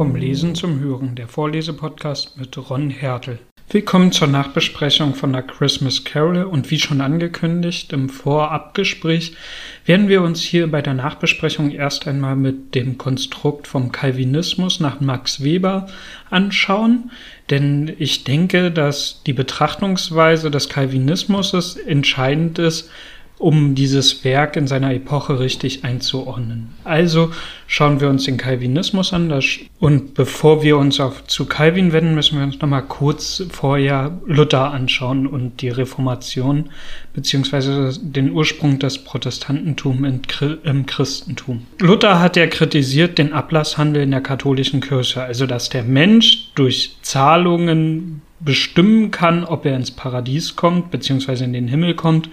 Vom Lesen zum Hören, der Vorlesepodcast mit Ron Hertel. Willkommen zur Nachbesprechung von der Christmas Carol und wie schon angekündigt im Vorabgespräch werden wir uns hier bei der Nachbesprechung erst einmal mit dem Konstrukt vom Calvinismus nach Max Weber anschauen, denn ich denke, dass die Betrachtungsweise des Calvinismus entscheidend ist um dieses Werk in seiner Epoche richtig einzuordnen. Also schauen wir uns den Calvinismus an. Und bevor wir uns auf, zu Calvin wenden, müssen wir uns nochmal kurz vorher Luther anschauen und die Reformation beziehungsweise den Ursprung des Protestantentums im Christentum. Luther hat ja kritisiert den Ablasshandel in der katholischen Kirche, also dass der Mensch durch Zahlungen bestimmen kann, ob er ins Paradies kommt, beziehungsweise in den Himmel kommt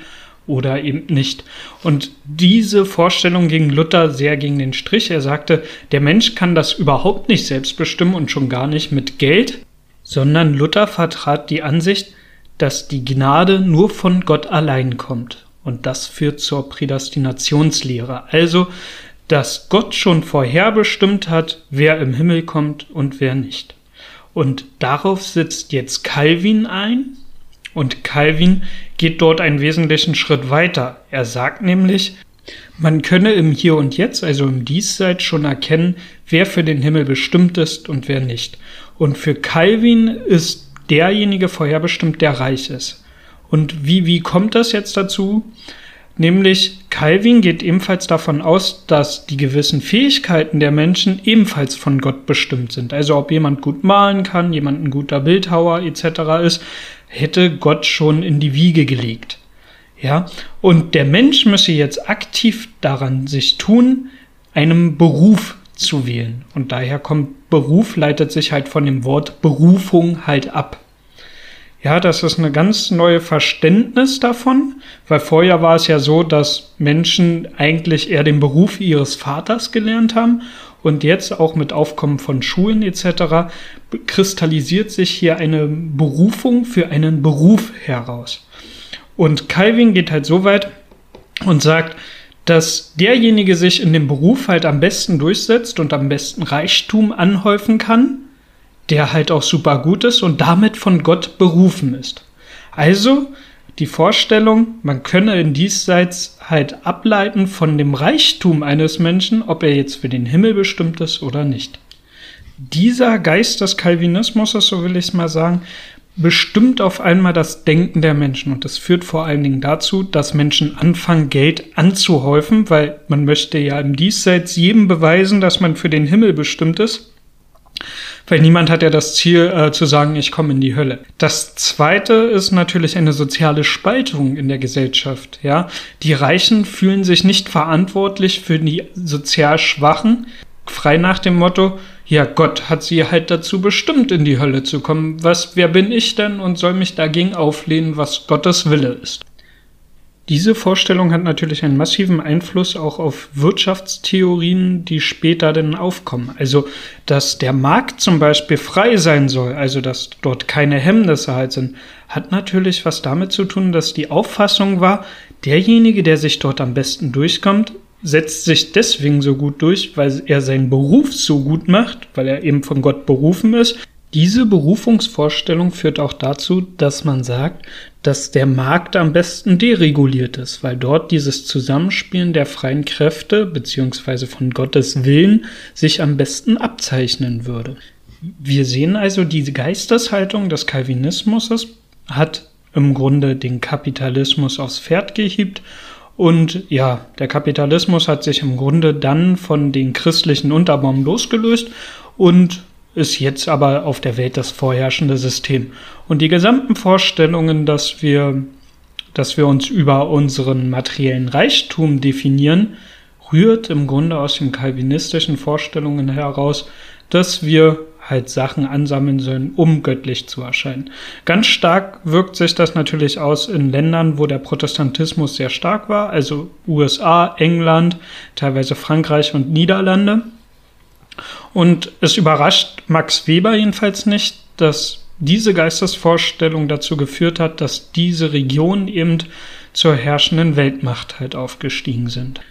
oder eben nicht. Und diese Vorstellung ging Luther sehr gegen den Strich. Er sagte, der Mensch kann das überhaupt nicht selbst bestimmen und schon gar nicht mit Geld, sondern Luther vertrat die Ansicht, dass die Gnade nur von Gott allein kommt. Und das führt zur Prädestinationslehre. Also, dass Gott schon vorherbestimmt hat, wer im Himmel kommt und wer nicht. Und darauf sitzt jetzt Calvin ein, und Calvin geht dort einen wesentlichen Schritt weiter. Er sagt nämlich, man könne im Hier und Jetzt, also im Diesseits, schon erkennen, wer für den Himmel bestimmt ist und wer nicht. Und für Calvin ist derjenige vorherbestimmt, der reich ist. Und wie, wie kommt das jetzt dazu? Nämlich Calvin geht ebenfalls davon aus, dass die gewissen Fähigkeiten der Menschen ebenfalls von Gott bestimmt sind. Also ob jemand gut malen kann, jemand ein guter Bildhauer etc. ist, hätte Gott schon in die Wiege gelegt. Ja, und der Mensch müsse jetzt aktiv daran sich tun, einem Beruf zu wählen. Und daher kommt Beruf, leitet sich halt von dem Wort Berufung halt ab. Ja, das ist eine ganz neue Verständnis davon, weil vorher war es ja so, dass Menschen eigentlich eher den Beruf ihres Vaters gelernt haben und jetzt auch mit Aufkommen von Schulen etc. kristallisiert sich hier eine Berufung für einen Beruf heraus. Und Calvin geht halt so weit und sagt, dass derjenige sich in dem Beruf halt am besten durchsetzt und am besten Reichtum anhäufen kann, der halt auch super gut ist und damit von Gott berufen ist. Also die Vorstellung, man könne in diesseits halt ableiten von dem Reichtum eines Menschen, ob er jetzt für den Himmel bestimmt ist oder nicht. Dieser Geist des Calvinismus, so will ich es mal sagen, bestimmt auf einmal das Denken der Menschen und das führt vor allen Dingen dazu, dass Menschen anfangen, Geld anzuhäufen, weil man möchte ja im Diesseits jedem beweisen, dass man für den Himmel bestimmt ist. Weil niemand hat ja das Ziel äh, zu sagen, ich komme in die Hölle. Das zweite ist natürlich eine soziale Spaltung in der Gesellschaft. Ja, die Reichen fühlen sich nicht verantwortlich für die sozial Schwachen, frei nach dem Motto, ja, Gott hat sie halt dazu bestimmt, in die Hölle zu kommen. Was, wer bin ich denn und soll mich dagegen auflehnen, was Gottes Wille ist? Diese Vorstellung hat natürlich einen massiven Einfluss auch auf Wirtschaftstheorien, die später dann aufkommen. Also, dass der Markt zum Beispiel frei sein soll, also dass dort keine Hemmnisse halt sind, hat natürlich was damit zu tun, dass die Auffassung war, derjenige, der sich dort am besten durchkommt, setzt sich deswegen so gut durch, weil er seinen Beruf so gut macht, weil er eben von Gott berufen ist, diese Berufungsvorstellung führt auch dazu, dass man sagt, dass der Markt am besten dereguliert ist, weil dort dieses Zusammenspielen der freien Kräfte bzw. von Gottes Willen sich am besten abzeichnen würde. Wir sehen also, diese Geisteshaltung des Calvinismus hat im Grunde den Kapitalismus aufs Pferd gehiebt und ja, der Kapitalismus hat sich im Grunde dann von den christlichen Unterbaum losgelöst und ist jetzt aber auf der Welt das vorherrschende System. Und die gesamten Vorstellungen, dass wir, dass wir uns über unseren materiellen Reichtum definieren, rührt im Grunde aus den kalvinistischen Vorstellungen heraus, dass wir halt Sachen ansammeln sollen, um göttlich zu erscheinen. Ganz stark wirkt sich das natürlich aus in Ländern, wo der Protestantismus sehr stark war, also USA, England, teilweise Frankreich und Niederlande. Und es überrascht Max Weber jedenfalls nicht, dass diese Geistesvorstellung dazu geführt hat, dass diese Regionen eben zur herrschenden Weltmacht halt aufgestiegen sind.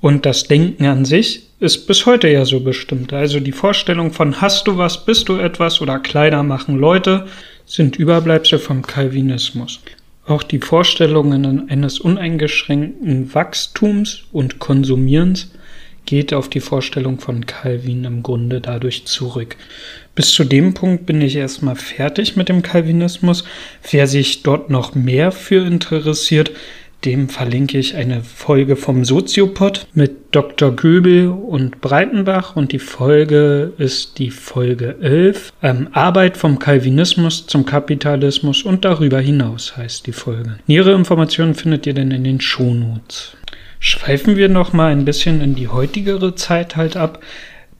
Und das Denken an sich ist bis heute ja so bestimmt. Also die Vorstellung von hast du was, bist du etwas oder Kleider machen Leute sind Überbleibsel vom Calvinismus. Auch die Vorstellungen eines uneingeschränkten Wachstums und Konsumierens geht auf die Vorstellung von Calvin im Grunde dadurch zurück. Bis zu dem Punkt bin ich erstmal fertig mit dem Calvinismus. Wer sich dort noch mehr für interessiert, dem verlinke ich eine Folge vom Soziopod mit Dr. Göbel und Breitenbach und die Folge ist die Folge 11. Ähm, Arbeit vom Calvinismus zum Kapitalismus und darüber hinaus heißt die Folge. Nähere Informationen findet ihr dann in den Shownotes. Schweifen wir noch mal ein bisschen in die heutigere Zeit halt ab.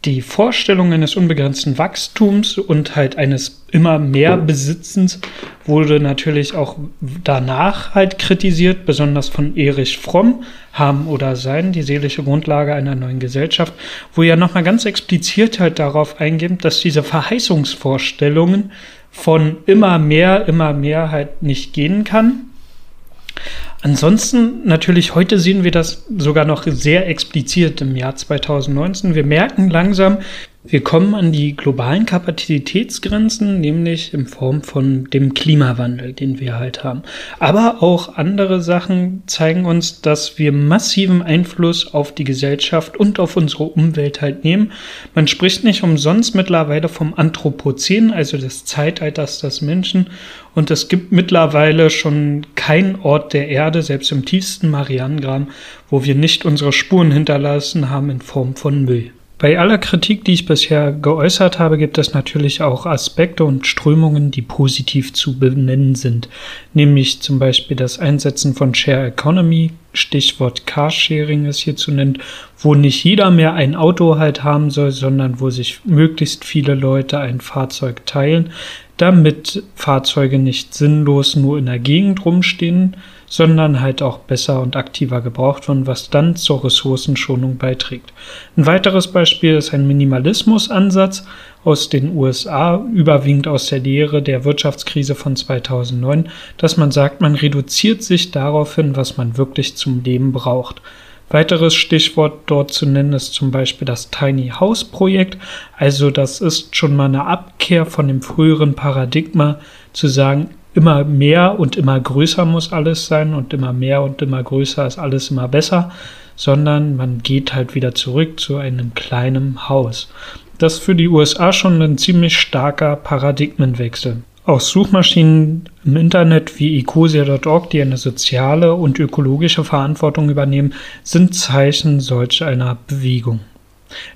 Die Vorstellung eines unbegrenzten Wachstums und halt eines immer mehr Besitzens wurde natürlich auch danach halt kritisiert, besonders von Erich Fromm, haben oder sein, die seelische Grundlage einer neuen Gesellschaft, wo er nochmal ganz explizit halt darauf eingeht, dass diese Verheißungsvorstellungen von immer mehr, immer mehr halt nicht gehen kann Ansonsten natürlich heute sehen wir das sogar noch sehr explizit im Jahr 2019. Wir merken langsam, wir kommen an die globalen Kapazitätsgrenzen, nämlich in Form von dem Klimawandel, den wir halt haben. Aber auch andere Sachen zeigen uns, dass wir massiven Einfluss auf die Gesellschaft und auf unsere Umwelt halt nehmen. Man spricht nicht umsonst mittlerweile vom Anthropozän, also des Zeitalters des Menschen. Und es gibt mittlerweile schon keinen Ort der Erde, selbst im tiefsten Marianengraben, wo wir nicht unsere Spuren hinterlassen haben in Form von Müll. Bei aller Kritik, die ich bisher geäußert habe, gibt es natürlich auch Aspekte und Strömungen, die positiv zu benennen sind, nämlich zum Beispiel das Einsetzen von Share Economy, Stichwort Carsharing ist hier zu nennen, wo nicht jeder mehr ein Auto halt haben soll, sondern wo sich möglichst viele Leute ein Fahrzeug teilen, damit Fahrzeuge nicht sinnlos nur in der Gegend rumstehen, sondern halt auch besser und aktiver gebraucht werden, was dann zur Ressourcenschonung beiträgt. Ein weiteres Beispiel ist ein Minimalismusansatz aus den USA, überwiegend aus der Lehre der Wirtschaftskrise von 2009, dass man sagt, man reduziert sich darauf hin, was man wirklich zum Leben braucht. Weiteres Stichwort dort zu nennen ist zum Beispiel das Tiny House Projekt. Also das ist schon mal eine Abkehr von dem früheren Paradigma zu sagen, immer mehr und immer größer muss alles sein und immer mehr und immer größer ist alles immer besser, sondern man geht halt wieder zurück zu einem kleinen Haus. Das ist für die USA schon ein ziemlich starker Paradigmenwechsel. Auch Suchmaschinen im Internet wie ecosia.org, die eine soziale und ökologische Verantwortung übernehmen, sind Zeichen solch einer Bewegung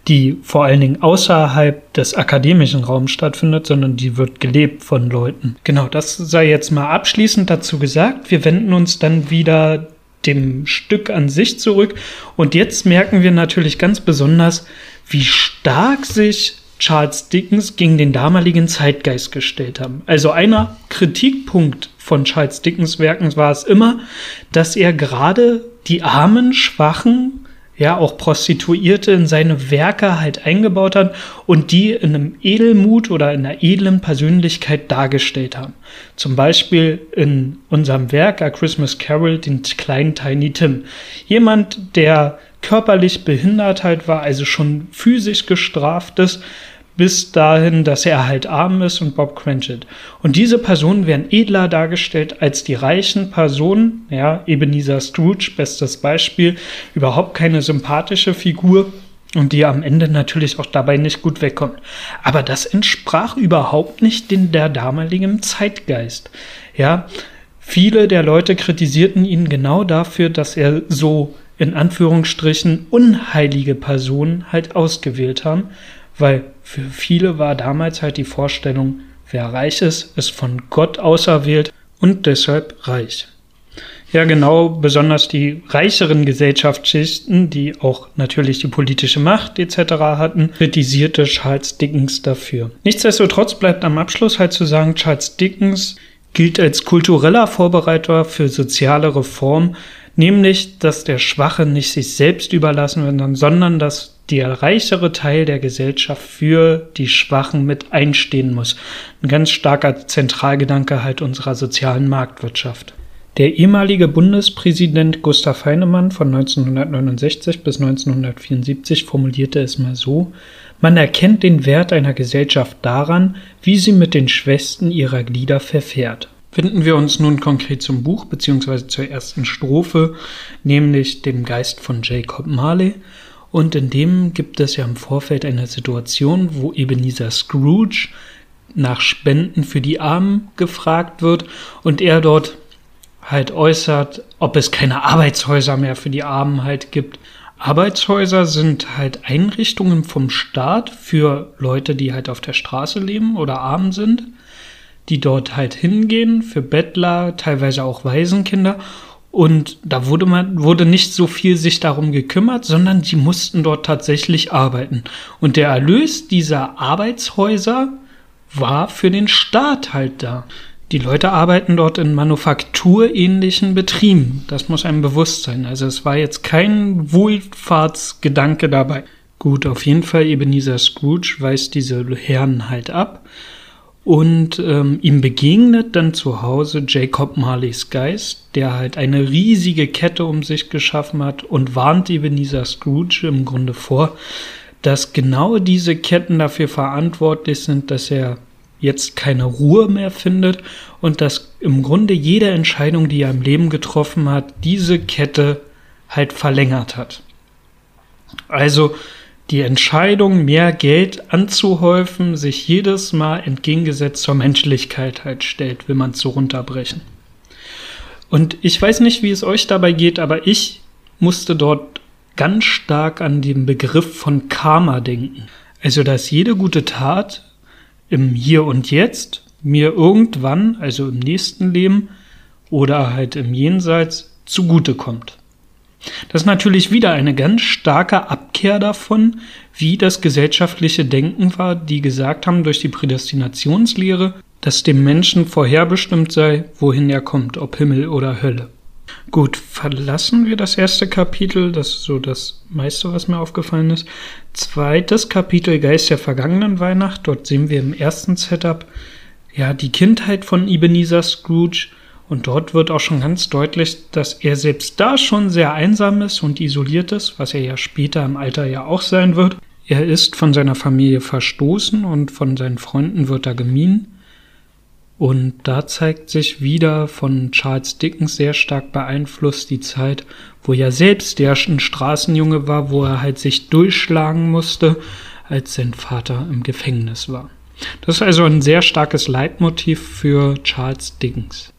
die vor allen Dingen außerhalb des akademischen Raums stattfindet, sondern die wird gelebt von Leuten. Genau, das sei jetzt mal abschließend dazu gesagt. Wir wenden uns dann wieder dem Stück an sich zurück und jetzt merken wir natürlich ganz besonders, wie stark sich Charles Dickens gegen den damaligen Zeitgeist gestellt haben. Also einer Kritikpunkt von Charles Dickens Werken war es immer, dass er gerade die armen, schwachen, ja auch Prostituierte in seine Werke halt eingebaut hat und die in einem Edelmut oder in einer edlen Persönlichkeit dargestellt haben. Zum Beispiel in unserem Werk A Christmas Carol den kleinen Tiny Tim. Jemand, der körperlich behindert halt war, also schon physisch gestraft ist, bis dahin, dass er halt arm ist und Bob Cratchit. Und diese Personen werden edler dargestellt als die reichen Personen, ja, Ebenezer Scrooge, bestes Beispiel, überhaupt keine sympathische Figur und die am Ende natürlich auch dabei nicht gut wegkommt. Aber das entsprach überhaupt nicht den der damaligen Zeitgeist. Ja, viele der Leute kritisierten ihn genau dafür, dass er so in Anführungsstrichen unheilige Personen halt ausgewählt haben weil für viele war damals halt die Vorstellung, wer reich ist, ist von Gott auserwählt und deshalb reich. Ja, genau, besonders die reicheren Gesellschaftsschichten, die auch natürlich die politische Macht etc. hatten, kritisierte Charles Dickens dafür. Nichtsdestotrotz bleibt am Abschluss halt zu sagen, Charles Dickens gilt als kultureller Vorbereiter für soziale Reform, nämlich, dass der Schwache nicht sich selbst überlassen wird, sondern dass der reichere Teil der Gesellschaft für die Schwachen mit einstehen muss. Ein ganz starker Zentralgedanke halt unserer sozialen Marktwirtschaft. Der ehemalige Bundespräsident Gustav Heinemann von 1969 bis 1974 formulierte es mal so, man erkennt den Wert einer Gesellschaft daran, wie sie mit den Schwächsten ihrer Glieder verfährt. Wenden wir uns nun konkret zum Buch bzw. zur ersten Strophe, nämlich dem Geist von Jacob Marley. Und in dem gibt es ja im Vorfeld eine Situation, wo Ebenezer Scrooge nach Spenden für die Armen gefragt wird und er dort halt äußert, ob es keine Arbeitshäuser mehr für die Armen halt gibt. Arbeitshäuser sind halt Einrichtungen vom Staat für Leute, die halt auf der Straße leben oder arm sind, die dort halt hingehen, für Bettler, teilweise auch Waisenkinder. Und da wurde man, wurde nicht so viel sich darum gekümmert, sondern sie mussten dort tatsächlich arbeiten. Und der Erlös dieser Arbeitshäuser war für den Staat halt da. Die Leute arbeiten dort in manufakturähnlichen Betrieben. Das muss einem bewusst sein. Also es war jetzt kein Wohlfahrtsgedanke dabei. Gut, auf jeden Fall Ebenezer Scrooge weist diese Herren halt ab. Und ähm, ihm begegnet dann zu Hause Jacob Marleys Geist, der halt eine riesige Kette um sich geschaffen hat und warnt Ebenezer Scrooge im Grunde vor, dass genau diese Ketten dafür verantwortlich sind, dass er jetzt keine Ruhe mehr findet und dass im Grunde jede Entscheidung, die er im Leben getroffen hat, diese Kette halt verlängert hat. Also die Entscheidung, mehr Geld anzuhäufen, sich jedes Mal entgegengesetzt zur Menschlichkeit halt stellt, will man es so runterbrechen. Und ich weiß nicht, wie es euch dabei geht, aber ich musste dort ganz stark an den Begriff von Karma denken. Also, dass jede gute Tat im Hier und Jetzt mir irgendwann, also im nächsten Leben oder halt im Jenseits, zugutekommt. Das ist natürlich wieder eine ganz starke Abkehr davon, wie das gesellschaftliche Denken war, die gesagt haben durch die Prädestinationslehre, dass dem Menschen vorherbestimmt sei, wohin er kommt, ob Himmel oder Hölle. Gut, verlassen wir das erste Kapitel, das ist so das meiste, was mir aufgefallen ist. Zweites Kapitel Geist der vergangenen Weihnacht. Dort sehen wir im ersten Setup ja die Kindheit von Ebenezer Scrooge und dort wird auch schon ganz deutlich, dass er selbst da schon sehr einsam ist und isoliert ist, was er ja später im Alter ja auch sein wird. Er ist von seiner Familie verstoßen und von seinen Freunden wird er gemieden. Und da zeigt sich wieder von Charles Dickens sehr stark beeinflusst die Zeit, wo er selbst der ein Straßenjunge war, wo er halt sich durchschlagen musste, als sein Vater im Gefängnis war. Das ist also ein sehr starkes Leitmotiv für Charles Dickens.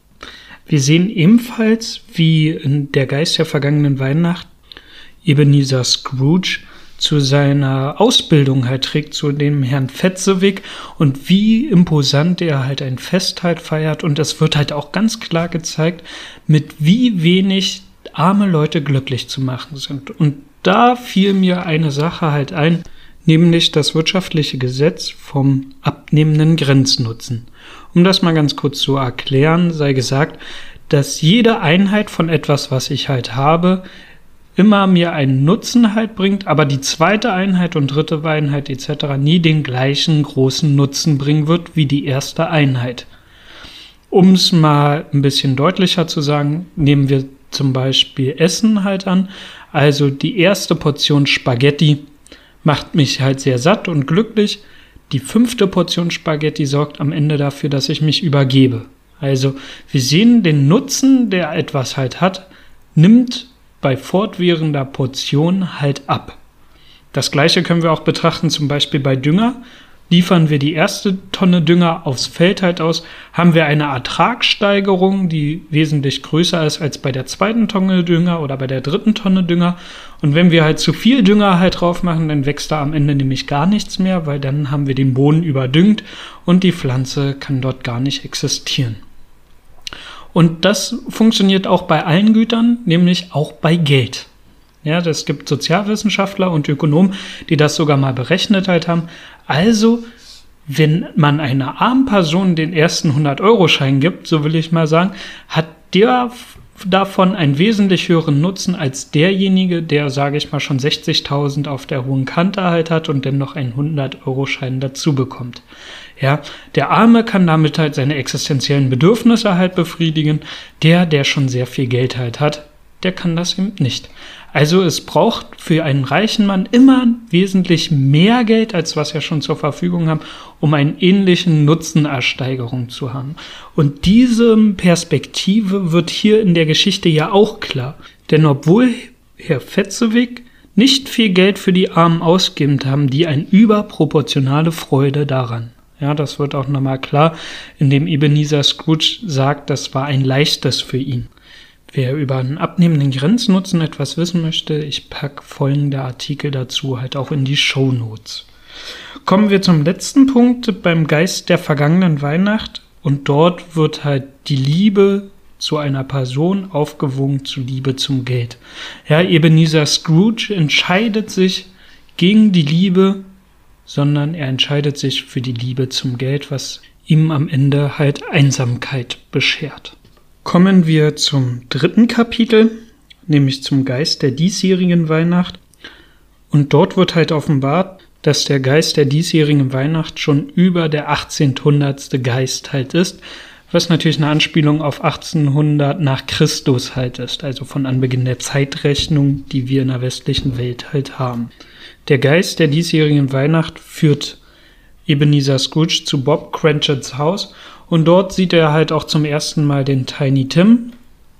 Wir sehen ebenfalls, wie in der Geist der vergangenen Weihnacht Ebenezer Scrooge zu seiner Ausbildung halt trägt, zu dem Herrn Fetzewig und wie imposant er halt ein Fest halt feiert. Und es wird halt auch ganz klar gezeigt, mit wie wenig arme Leute glücklich zu machen sind. Und da fiel mir eine Sache halt ein, nämlich das wirtschaftliche Gesetz vom abnehmenden Grenznutzen. Um das mal ganz kurz zu erklären, sei gesagt, dass jede Einheit von etwas, was ich halt habe, immer mir einen Nutzen halt bringt, aber die zweite Einheit und dritte Einheit etc. nie den gleichen großen Nutzen bringen wird wie die erste Einheit. Um es mal ein bisschen deutlicher zu sagen, nehmen wir zum Beispiel Essen halt an. Also die erste Portion Spaghetti macht mich halt sehr satt und glücklich. Die fünfte Portion Spaghetti sorgt am Ende dafür, dass ich mich übergebe. Also wir sehen den Nutzen, der etwas halt hat, nimmt bei fortwährender Portion halt ab. Das gleiche können wir auch betrachten, zum Beispiel bei Dünger. Liefern wir die erste Tonne Dünger aufs Feld halt aus, haben wir eine Ertragssteigerung, die wesentlich größer ist als bei der zweiten Tonne Dünger oder bei der dritten Tonne Dünger. Und wenn wir halt zu viel Dünger halt drauf machen, dann wächst da am Ende nämlich gar nichts mehr, weil dann haben wir den Boden überdüngt und die Pflanze kann dort gar nicht existieren. Und das funktioniert auch bei allen Gütern, nämlich auch bei Geld. Ja, es gibt Sozialwissenschaftler und Ökonomen, die das sogar mal berechnet halt haben. Also, wenn man einer armen Person den ersten 100-Euro-Schein gibt, so will ich mal sagen, hat der davon einen wesentlich höheren Nutzen als derjenige, der, sage ich mal, schon 60.000 auf der hohen Kante halt hat und dann noch einen 100-Euro-Schein dazu bekommt. Ja, der Arme kann damit halt seine existenziellen Bedürfnisse halt befriedigen. Der, der schon sehr viel Geld halt hat, der kann das eben nicht. Also es braucht für einen reichen Mann immer wesentlich mehr Geld, als was wir schon zur Verfügung haben, um einen ähnlichen Nutzenersteigerung zu haben. Und diese Perspektive wird hier in der Geschichte ja auch klar. Denn obwohl Herr Fetzewig nicht viel Geld für die Armen ausgibt, haben die eine überproportionale Freude daran. Ja, das wird auch nochmal klar, indem Ebenezer Scrooge sagt, das war ein leichtes für ihn. Wer über einen abnehmenden Grenznutzen etwas wissen möchte, ich packe folgende Artikel dazu halt auch in die Show Notes. Kommen wir zum letzten Punkt beim Geist der vergangenen Weihnacht und dort wird halt die Liebe zu einer Person aufgewogen zu Liebe zum Geld. Ja, Ebenezer Scrooge entscheidet sich gegen die Liebe, sondern er entscheidet sich für die Liebe zum Geld, was ihm am Ende halt Einsamkeit beschert kommen wir zum dritten Kapitel, nämlich zum Geist der diesjährigen Weihnacht. Und dort wird halt offenbart, dass der Geist der diesjährigen Weihnacht schon über der 1800. Geist halt ist, was natürlich eine Anspielung auf 1800 nach Christus halt ist, also von Anbeginn der Zeitrechnung, die wir in der westlichen Welt halt haben. Der Geist der diesjährigen Weihnacht führt Ebenezer Scrooge zu Bob Cratchits Haus und dort sieht er halt auch zum ersten Mal den Tiny Tim,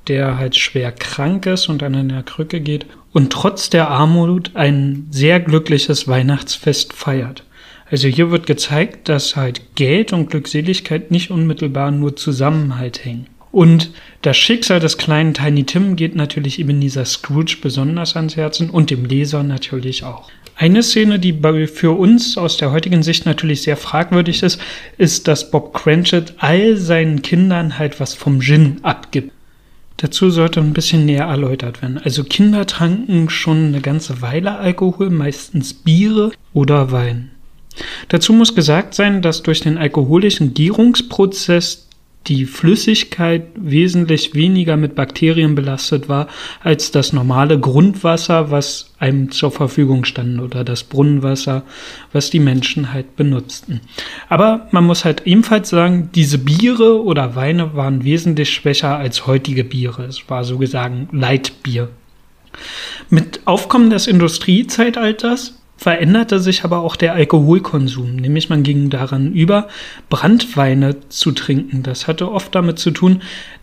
der halt schwer krank ist und an einer Krücke geht und trotz der Armut ein sehr glückliches Weihnachtsfest feiert. Also hier wird gezeigt, dass halt Geld und Glückseligkeit nicht unmittelbar nur zusammen halt hängen. Und das Schicksal des kleinen Tiny Tim geht natürlich eben dieser Scrooge besonders ans Herzen und dem Leser natürlich auch. Eine Szene, die für uns aus der heutigen Sicht natürlich sehr fragwürdig ist, ist, dass Bob Cratchit all seinen Kindern halt was vom Gin abgibt. Dazu sollte ein bisschen näher erläutert werden. Also Kinder tranken schon eine ganze Weile Alkohol, meistens Biere oder Wein. Dazu muss gesagt sein, dass durch den alkoholischen Gärungsprozess die Flüssigkeit wesentlich weniger mit Bakterien belastet war als das normale Grundwasser, was einem zur Verfügung stand oder das Brunnenwasser, was die Menschen halt benutzten. Aber man muss halt ebenfalls sagen, diese Biere oder Weine waren wesentlich schwächer als heutige Biere. Es war so gesagt Leitbier. Mit Aufkommen des Industriezeitalters veränderte sich aber auch der Alkoholkonsum, nämlich man ging daran über, Brandweine zu trinken. Das hatte oft damit zu tun,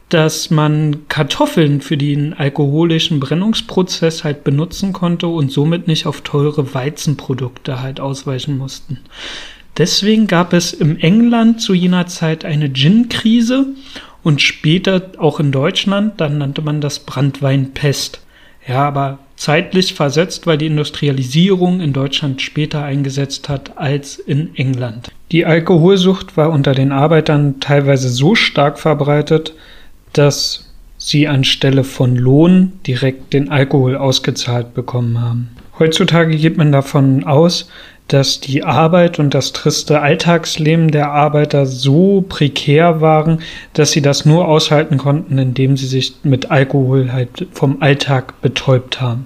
dass man Kartoffeln für den alkoholischen Brennungsprozess halt benutzen konnte und somit nicht auf teure Weizenprodukte halt ausweichen mussten. Deswegen gab es im England zu jener Zeit eine Gin-Krise und später auch in Deutschland, dann nannte man das Brandweinpest. Ja, aber zeitlich versetzt, weil die Industrialisierung in Deutschland später eingesetzt hat als in England. Die Alkoholsucht war unter den Arbeitern teilweise so stark verbreitet, dass sie anstelle von Lohn direkt den Alkohol ausgezahlt bekommen haben. Heutzutage geht man davon aus, dass die Arbeit und das triste Alltagsleben der Arbeiter so prekär waren, dass sie das nur aushalten konnten, indem sie sich mit Alkohol halt vom Alltag betäubt haben.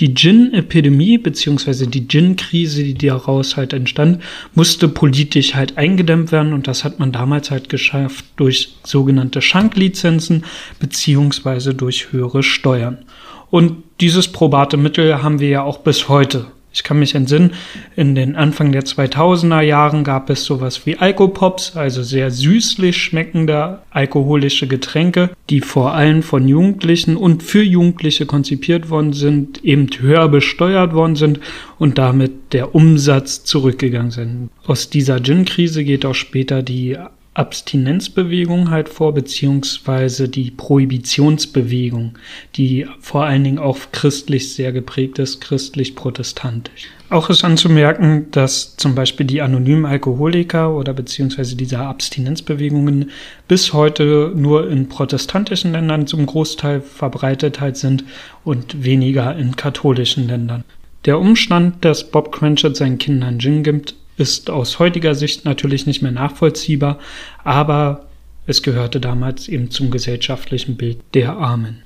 Die Gin-Epidemie beziehungsweise die Gin-Krise, die daraus halt entstand, musste politisch halt eingedämmt werden und das hat man damals halt geschafft durch sogenannte Schanklizenzen beziehungsweise durch höhere Steuern. Und dieses probate Mittel haben wir ja auch bis heute. Ich kann mich entsinnen, in den Anfang der 2000er Jahren gab es sowas wie Alkopops, also sehr süßlich schmeckende alkoholische Getränke, die vor allem von Jugendlichen und für Jugendliche konzipiert worden sind, eben höher besteuert worden sind und damit der Umsatz zurückgegangen sind. Aus dieser Gin-Krise geht auch später die Abstinenzbewegung halt vor, beziehungsweise die Prohibitionsbewegung, die vor allen Dingen auch christlich sehr geprägt ist, christlich-protestantisch. Auch ist anzumerken, dass zum Beispiel die anonymen Alkoholiker oder beziehungsweise diese Abstinenzbewegungen bis heute nur in protestantischen Ländern zum Großteil verbreitet halt sind und weniger in katholischen Ländern. Der Umstand, dass Bob Cratchit seinen Kindern Gin gibt, ist aus heutiger Sicht natürlich nicht mehr nachvollziehbar, aber es gehörte damals eben zum gesellschaftlichen Bild der Armen.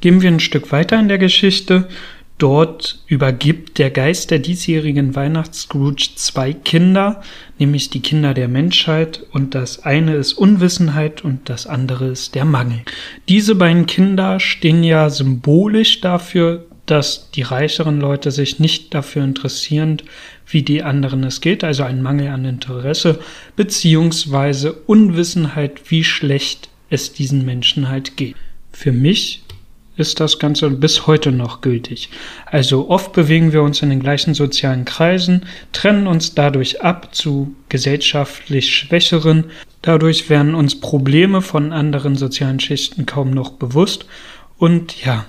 Gehen wir ein Stück weiter in der Geschichte. Dort übergibt der Geist der diesjährigen Weihnachts-Scrooge zwei Kinder, nämlich die Kinder der Menschheit, und das eine ist Unwissenheit und das andere ist der Mangel. Diese beiden Kinder stehen ja symbolisch dafür, dass die reicheren Leute sich nicht dafür interessieren, wie die anderen es geht, also ein Mangel an Interesse, beziehungsweise Unwissenheit, wie schlecht es diesen Menschen halt geht. Für mich ist das Ganze bis heute noch gültig. Also oft bewegen wir uns in den gleichen sozialen Kreisen, trennen uns dadurch ab zu gesellschaftlich Schwächeren, dadurch werden uns Probleme von anderen sozialen Schichten kaum noch bewusst und ja,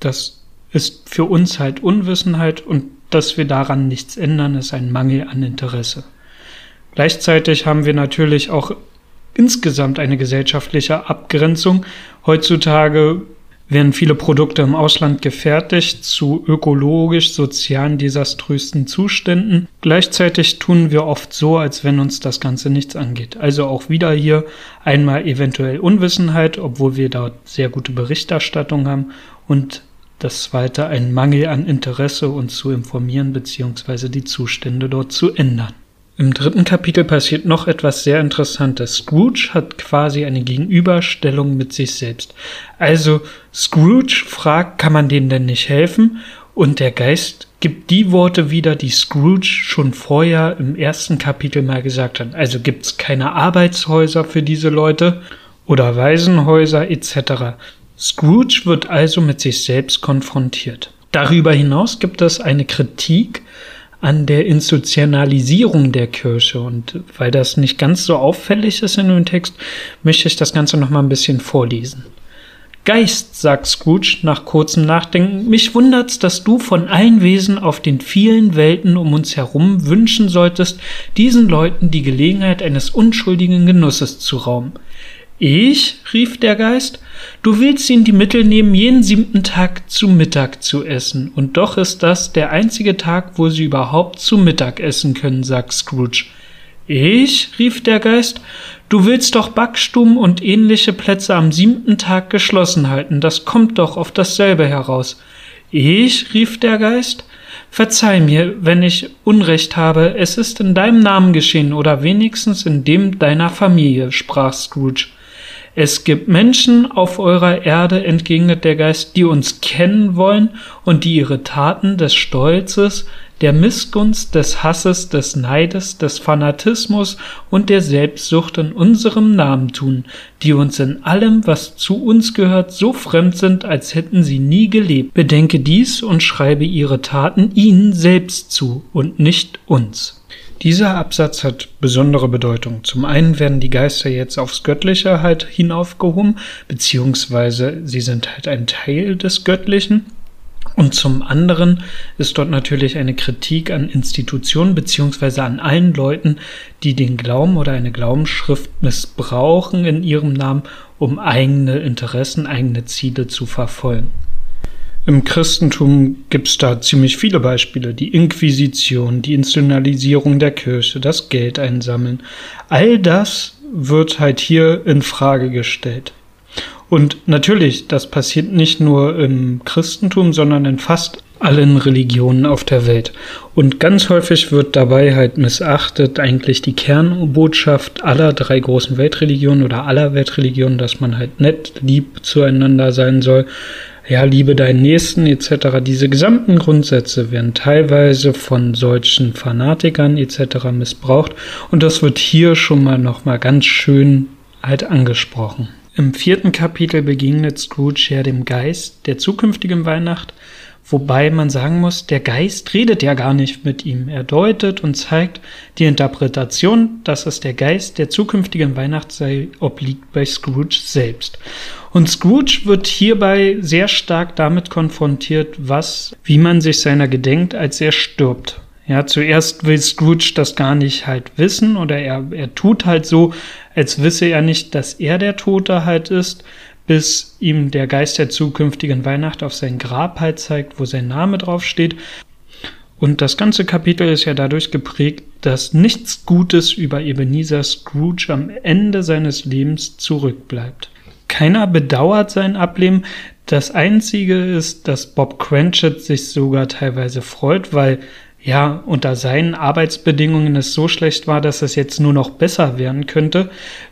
das ist für uns halt Unwissenheit und dass wir daran nichts ändern, ist ein Mangel an Interesse. Gleichzeitig haben wir natürlich auch insgesamt eine gesellschaftliche Abgrenzung. Heutzutage werden viele Produkte im Ausland gefertigt zu ökologisch, sozialen, desaströsen Zuständen. Gleichzeitig tun wir oft so, als wenn uns das Ganze nichts angeht. Also auch wieder hier einmal eventuell Unwissenheit, obwohl wir dort sehr gute Berichterstattung haben und das zweite ein Mangel an Interesse, uns zu informieren bzw. die Zustände dort zu ändern. Im dritten Kapitel passiert noch etwas sehr Interessantes. Scrooge hat quasi eine Gegenüberstellung mit sich selbst. Also Scrooge fragt, kann man denen denn nicht helfen? Und der Geist gibt die Worte wieder, die Scrooge schon vorher im ersten Kapitel mal gesagt hat. Also gibt es keine Arbeitshäuser für diese Leute oder Waisenhäuser etc. Scrooge wird also mit sich selbst konfrontiert. Darüber hinaus gibt es eine Kritik an der Institutionalisierung der Kirche. Und weil das nicht ganz so auffällig ist in dem Text, möchte ich das Ganze noch mal ein bisschen vorlesen. Geist, sagt Scrooge nach kurzem Nachdenken, mich wundert's, dass du von allen Wesen auf den vielen Welten um uns herum wünschen solltest, diesen Leuten die Gelegenheit eines unschuldigen Genusses zu rauben. Ich, rief der Geist, du willst ihnen die Mittel nehmen, jeden siebten Tag zu Mittag zu essen, und doch ist das der einzige Tag, wo sie überhaupt zu Mittag essen können, sagt Scrooge. Ich, rief der Geist, du willst doch Backstuben und ähnliche Plätze am siebten Tag geschlossen halten, das kommt doch auf dasselbe heraus. Ich, rief der Geist, verzeih mir, wenn ich Unrecht habe, es ist in deinem Namen geschehen oder wenigstens in dem deiner Familie, sprach Scrooge. Es gibt Menschen auf eurer Erde, entgegnet der Geist, die uns kennen wollen und die ihre Taten des Stolzes, der Missgunst, des Hasses, des Neides, des Fanatismus und der Selbstsucht in unserem Namen tun, die uns in allem, was zu uns gehört, so fremd sind, als hätten sie nie gelebt. Bedenke dies und schreibe ihre Taten ihnen selbst zu und nicht uns. Dieser Absatz hat besondere Bedeutung. Zum einen werden die Geister jetzt aufs Göttliche halt hinaufgehoben, beziehungsweise sie sind halt ein Teil des Göttlichen. Und zum anderen ist dort natürlich eine Kritik an Institutionen beziehungsweise an allen Leuten, die den Glauben oder eine Glaubensschrift missbrauchen in ihrem Namen, um eigene Interessen, eigene Ziele zu verfolgen. Im Christentum gibt es da ziemlich viele Beispiele. Die Inquisition, die Institutionalisierung der Kirche, das Geld einsammeln. All das wird halt hier in Frage gestellt. Und natürlich, das passiert nicht nur im Christentum, sondern in fast allen Religionen auf der Welt. Und ganz häufig wird dabei halt missachtet eigentlich die Kernbotschaft aller drei großen Weltreligionen oder aller Weltreligionen, dass man halt nett, lieb zueinander sein soll, ja, liebe deinen Nächsten etc. Diese gesamten Grundsätze werden teilweise von solchen Fanatikern etc. missbraucht und das wird hier schon mal nochmal ganz schön halt angesprochen. Im vierten Kapitel begegnet Scrooge ja dem Geist der zukünftigen Weihnacht, wobei man sagen muss, der Geist redet ja gar nicht mit ihm. Er deutet und zeigt die Interpretation, dass es der Geist der zukünftigen Weihnacht sei, obliegt bei Scrooge selbst. Und Scrooge wird hierbei sehr stark damit konfrontiert, was, wie man sich seiner gedenkt, als er stirbt. Ja, zuerst will Scrooge das gar nicht halt wissen oder er, er tut halt so, als wisse er nicht, dass er der Tote halt ist, bis ihm der Geist der zukünftigen Weihnacht auf sein Grab halt zeigt, wo sein Name drauf steht. Und das ganze Kapitel ist ja dadurch geprägt, dass nichts Gutes über Ebenezer Scrooge am Ende seines Lebens zurückbleibt. Keiner bedauert sein Ableben. Das Einzige ist, dass Bob Cratchit sich sogar teilweise freut, weil ja, unter seinen Arbeitsbedingungen es so schlecht war, dass es jetzt nur noch besser werden könnte.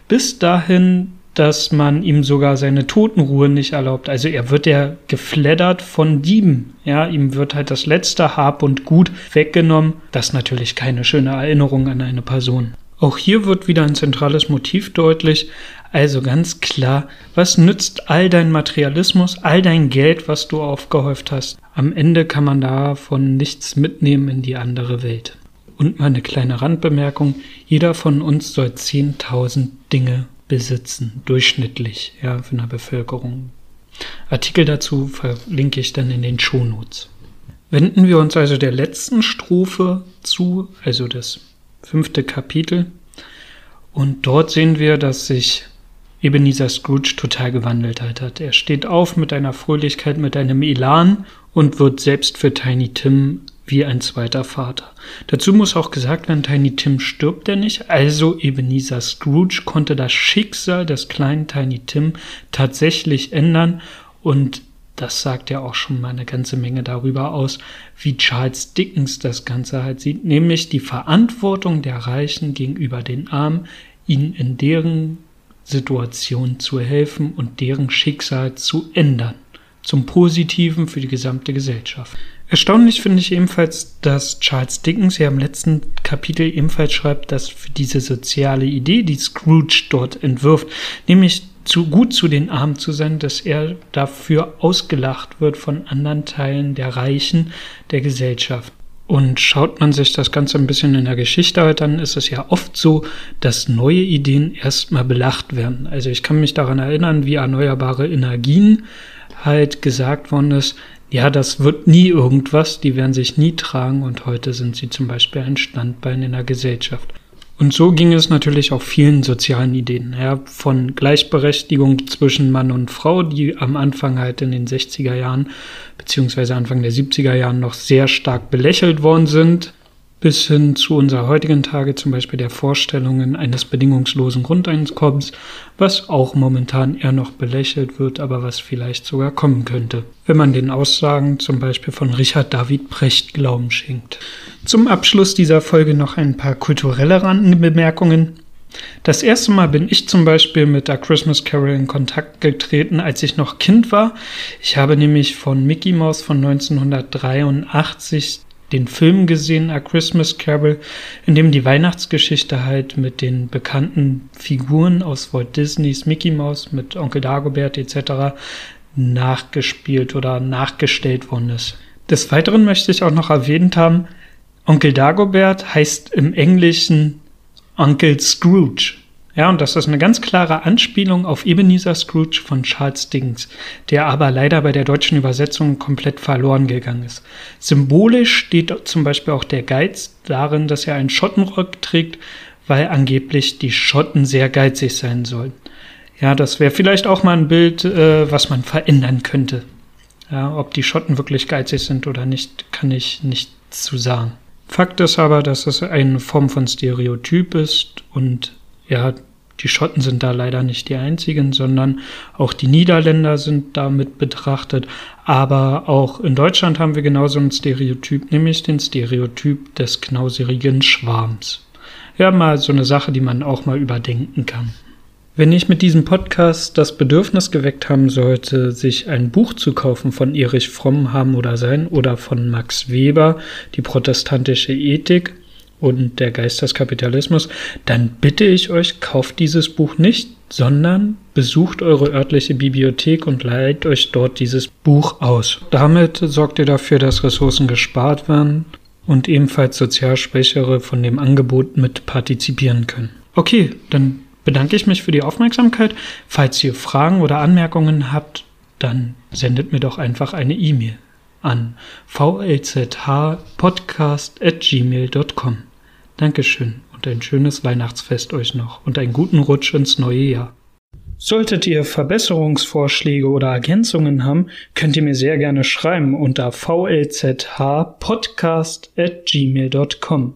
Bis dahin dass man ihm sogar seine Totenruhe nicht erlaubt. Also er wird ja gefleddert von Dieben. Ja, ihm wird halt das letzte Hab und Gut weggenommen. Das ist natürlich keine schöne Erinnerung an eine Person. Auch hier wird wieder ein zentrales Motiv deutlich. Also ganz klar, was nützt all dein Materialismus, all dein Geld, was du aufgehäuft hast? Am Ende kann man davon nichts mitnehmen in die andere Welt. Und mal eine kleine Randbemerkung, jeder von uns soll 10.000 Dinge besitzen, durchschnittlich, ja, für eine Bevölkerung. Artikel dazu verlinke ich dann in den Shownotes. Wenden wir uns also der letzten Strophe zu, also das fünfte Kapitel. Und dort sehen wir, dass sich Ebenezer Scrooge total gewandelt hat. Er steht auf mit einer Fröhlichkeit, mit einem Elan und wird selbst für Tiny Tim wie ein zweiter Vater. Dazu muss auch gesagt werden, Tiny Tim stirbt er nicht, also Ebenezer Scrooge konnte das Schicksal des kleinen Tiny Tim tatsächlich ändern und das sagt ja auch schon mal eine ganze Menge darüber aus, wie Charles Dickens das Ganze halt sieht, nämlich die Verantwortung der Reichen gegenüber den Armen, ihnen in deren Situation zu helfen und deren Schicksal zu ändern. Zum Positiven für die gesamte Gesellschaft. Erstaunlich finde ich ebenfalls, dass Charles Dickens ja im letzten Kapitel ebenfalls schreibt, dass für diese soziale Idee, die Scrooge dort entwirft, nämlich zu gut zu den Armen zu sein, dass er dafür ausgelacht wird von anderen Teilen der Reichen der Gesellschaft. Und schaut man sich das Ganze ein bisschen in der Geschichte halt an, ist es ja oft so, dass neue Ideen erstmal belacht werden. Also ich kann mich daran erinnern, wie erneuerbare Energien halt gesagt worden ist, ja, das wird nie irgendwas, die werden sich nie tragen und heute sind sie zum Beispiel ein Standbein in der Gesellschaft. Und so ging es natürlich auch vielen sozialen Ideen, ja, von Gleichberechtigung zwischen Mann und Frau, die am Anfang halt in den 60er Jahren beziehungsweise Anfang der 70er Jahren noch sehr stark belächelt worden sind, bis hin zu unserer heutigen Tage zum Beispiel der Vorstellungen eines bedingungslosen Grundeinkommens, was auch momentan eher noch belächelt wird, aber was vielleicht sogar kommen könnte, wenn man den Aussagen zum Beispiel von Richard David Precht Glauben schenkt. Zum Abschluss dieser Folge noch ein paar kulturelle Randbemerkungen. Das erste Mal bin ich zum Beispiel mit der Christmas Carol in Kontakt getreten, als ich noch Kind war. Ich habe nämlich von Mickey Mouse von 1983 den Film gesehen, A Christmas Carol, in dem die Weihnachtsgeschichte halt mit den bekannten Figuren aus Walt Disneys Mickey Mouse, mit Onkel Dagobert etc. nachgespielt oder nachgestellt worden ist. Des Weiteren möchte ich auch noch erwähnt haben, Onkel Dagobert heißt im Englischen Onkel Scrooge. Ja, und das ist eine ganz klare Anspielung auf Ebenezer Scrooge von Charles Dickens, der aber leider bei der deutschen Übersetzung komplett verloren gegangen ist. Symbolisch steht zum Beispiel auch der Geiz darin, dass er einen Schottenrock trägt, weil angeblich die Schotten sehr geizig sein sollen. Ja, das wäre vielleicht auch mal ein Bild, äh, was man verändern könnte. Ja, ob die Schotten wirklich geizig sind oder nicht, kann ich nicht zu sagen. Fakt ist aber, dass es eine Form von Stereotyp ist und ja, die Schotten sind da leider nicht die einzigen, sondern auch die Niederländer sind damit betrachtet. Aber auch in Deutschland haben wir genauso ein Stereotyp, nämlich den Stereotyp des knauserigen Schwarms. Ja, mal so eine Sache, die man auch mal überdenken kann. Wenn ich mit diesem Podcast das Bedürfnis geweckt haben sollte, sich ein Buch zu kaufen von Erich Fromm haben oder sein oder von Max Weber, die protestantische Ethik, und der Geist des Kapitalismus, dann bitte ich euch, kauft dieses Buch nicht, sondern besucht eure örtliche Bibliothek und leiht euch dort dieses Buch aus. Damit sorgt ihr dafür, dass Ressourcen gespart werden und ebenfalls sozial Schwächere von dem Angebot mit partizipieren können. Okay, dann bedanke ich mich für die Aufmerksamkeit. Falls ihr Fragen oder Anmerkungen habt, dann sendet mir doch einfach eine E-Mail an vlzhpodcast.gmail.com. Dankeschön und ein schönes Weihnachtsfest euch noch und einen guten Rutsch ins neue Jahr. Solltet ihr Verbesserungsvorschläge oder Ergänzungen haben, könnt ihr mir sehr gerne schreiben unter vlzhpodcast at gmail.com.